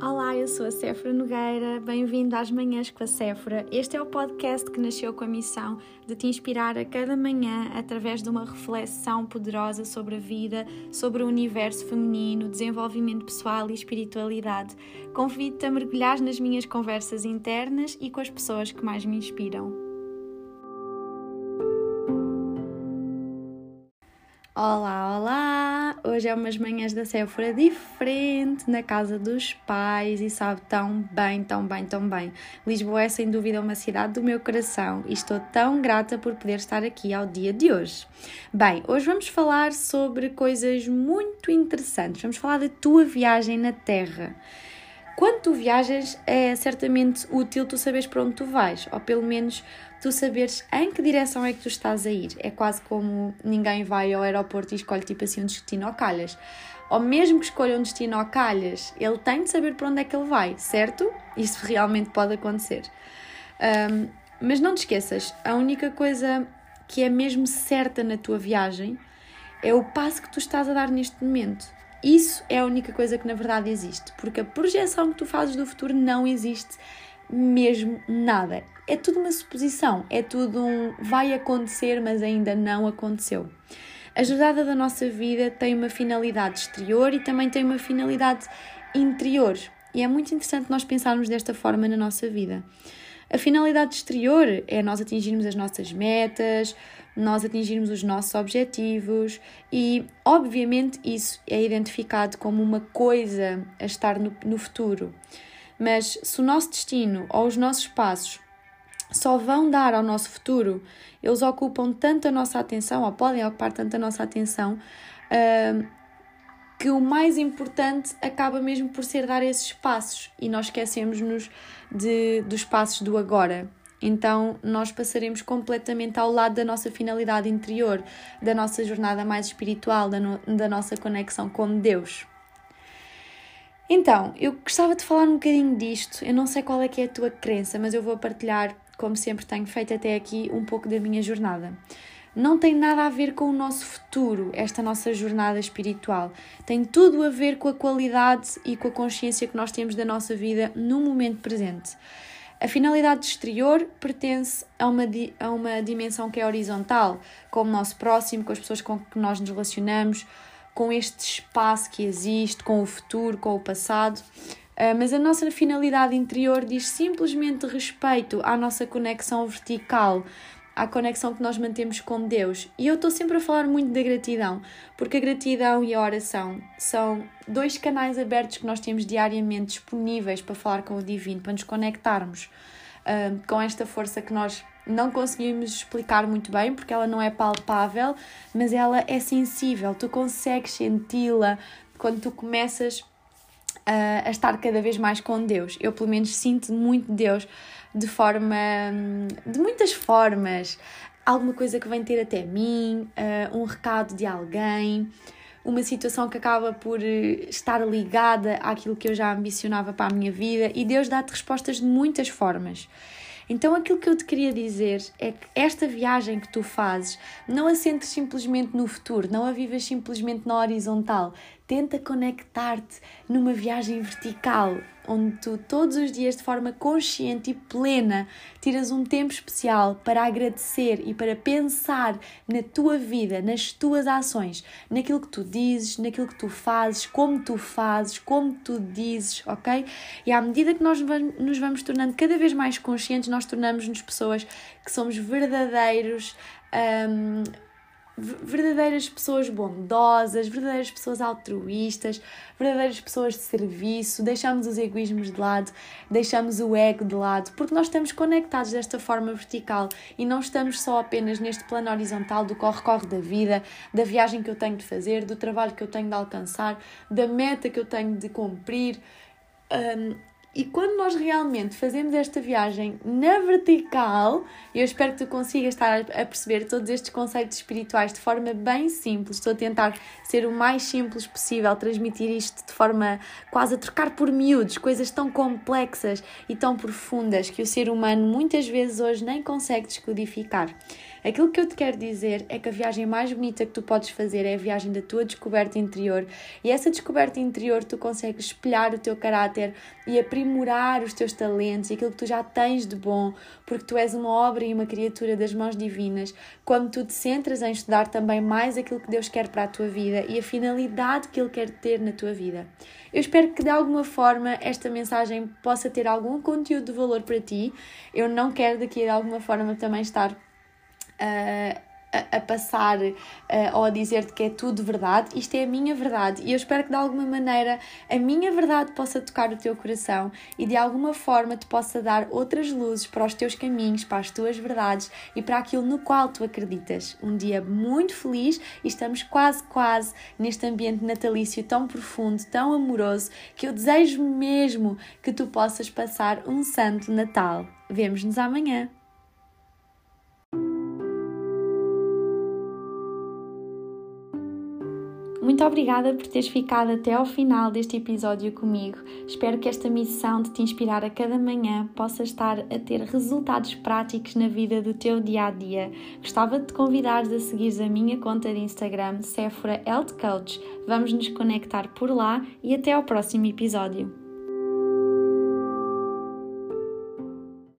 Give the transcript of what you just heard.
Olá, eu sou a Séfora Nogueira, bem-vindo às Manhãs com a Séfora. Este é o podcast que nasceu com a missão de te inspirar a cada manhã através de uma reflexão poderosa sobre a vida, sobre o universo feminino, desenvolvimento pessoal e espiritualidade. Convido-te a mergulhar nas minhas conversas internas e com as pessoas que mais me inspiram. Olá, olá! Hoje é umas manhãs da Sephora diferente na casa dos pais e sabe tão bem, tão bem, tão bem. Lisboa é sem dúvida uma cidade do meu coração e estou tão grata por poder estar aqui ao dia de hoje. Bem, hoje vamos falar sobre coisas muito interessantes. Vamos falar da tua viagem na Terra. Quando tu viajas, é certamente útil tu saberes para onde tu vais, ou pelo menos tu saberes em que direção é que tu estás a ir. É quase como ninguém vai ao aeroporto e escolhe tipo assim um destino ao calhas. Ou mesmo que escolha um destino ao calhas, ele tem de saber para onde é que ele vai, certo? Isso realmente pode acontecer. Um, mas não te esqueças, a única coisa que é mesmo certa na tua viagem é o passo que tu estás a dar neste momento. Isso é a única coisa que na verdade existe, porque a projeção que tu fazes do futuro não existe mesmo nada. É tudo uma suposição, é tudo um vai acontecer, mas ainda não aconteceu. A jornada da nossa vida tem uma finalidade exterior e também tem uma finalidade interior. E é muito interessante nós pensarmos desta forma na nossa vida. A finalidade exterior é nós atingirmos as nossas metas, nós atingirmos os nossos objetivos e, obviamente, isso é identificado como uma coisa a estar no, no futuro. Mas se o nosso destino ou os nossos passos só vão dar ao nosso futuro, eles ocupam tanto a nossa atenção, ou podem ocupar tanto a nossa atenção, uh, que o mais importante acaba mesmo por ser dar esses passos e nós esquecemos-nos dos passos do agora. Então, nós passaremos completamente ao lado da nossa finalidade interior, da nossa jornada mais espiritual, da, no, da nossa conexão com Deus. Então, eu gostava de falar um bocadinho disto. Eu não sei qual é que é a tua crença, mas eu vou partilhar, como sempre tenho feito até aqui, um pouco da minha jornada. Não tem nada a ver com o nosso futuro, esta nossa jornada espiritual. Tem tudo a ver com a qualidade e com a consciência que nós temos da nossa vida no momento presente. A finalidade exterior pertence a uma, a uma dimensão que é horizontal, com o nosso próximo, com as pessoas com que nós nos relacionamos, com este espaço que existe, com o futuro, com o passado. Uh, mas a nossa finalidade interior diz simplesmente respeito à nossa conexão vertical, à conexão que nós mantemos com Deus. E eu estou sempre a falar muito da gratidão, porque a gratidão e a oração são dois canais abertos que nós temos diariamente disponíveis para falar com o Divino, para nos conectarmos uh, com esta força que nós não conseguimos explicar muito bem porque ela não é palpável, mas ela é sensível, tu consegues senti-la quando tu começas a, a estar cada vez mais com Deus. Eu, pelo menos, sinto muito Deus de forma. de muitas formas. Alguma coisa que vem ter até mim, uh, um recado de alguém, uma situação que acaba por eh, estar ligada àquilo que eu já ambicionava para a minha vida e Deus dá-te respostas de muitas formas. Então aquilo que eu te queria dizer é que esta viagem que tu fazes, não a sentes simplesmente no futuro, não a vivas simplesmente na horizontal. Tenta conectar-te numa viagem vertical, onde tu todos os dias de forma consciente e plena tiras um tempo especial para agradecer e para pensar na tua vida, nas tuas ações, naquilo que tu dizes, naquilo que tu fazes, como tu fazes, como tu dizes, ok? E à medida que nós nos vamos tornando cada vez mais conscientes, nós tornamos-nos pessoas que somos verdadeiros. Um, verdadeiras pessoas bondosas, verdadeiras pessoas altruístas, verdadeiras pessoas de serviço, deixamos os egoísmos de lado, deixamos o ego de lado, porque nós estamos conectados desta forma vertical e não estamos só apenas neste plano horizontal do corre-corre da vida, da viagem que eu tenho de fazer, do trabalho que eu tenho de alcançar, da meta que eu tenho de cumprir. Um, e quando nós realmente fazemos esta viagem na vertical, eu espero que tu consigas estar a perceber todos estes conceitos espirituais de forma bem simples. Estou a tentar ser o mais simples possível, transmitir isto de forma quase a trocar por miúdos, coisas tão complexas e tão profundas que o ser humano muitas vezes hoje nem consegue descodificar. Aquilo que eu te quero dizer é que a viagem mais bonita que tu podes fazer é a viagem da tua descoberta interior e essa descoberta interior tu consegues espelhar o teu caráter e aprimorar os teus talentos e aquilo que tu já tens de bom, porque tu és uma obra e uma criatura das mãos divinas, quando tu te centras em estudar também mais aquilo que Deus quer para a tua vida e a finalidade que Ele quer ter na tua vida. Eu espero que de alguma forma esta mensagem possa ter algum conteúdo de valor para ti. Eu não quero daqui de alguma forma também estar. Uh, a, a passar uh, ou a dizer-te que é tudo verdade, isto é a minha verdade e eu espero que de alguma maneira a minha verdade possa tocar o teu coração e de alguma forma te possa dar outras luzes para os teus caminhos, para as tuas verdades e para aquilo no qual tu acreditas. Um dia muito feliz e estamos quase, quase neste ambiente natalício tão profundo, tão amoroso, que eu desejo mesmo que tu possas passar um santo Natal. Vemo-nos amanhã. Muito obrigada por teres ficado até ao final deste episódio comigo. Espero que esta missão de te inspirar a cada manhã possa estar a ter resultados práticos na vida do teu dia a dia. Gostava de te convidar a seguir a minha conta de Instagram, Sephora Health Coach. Vamos nos conectar por lá e até ao próximo episódio.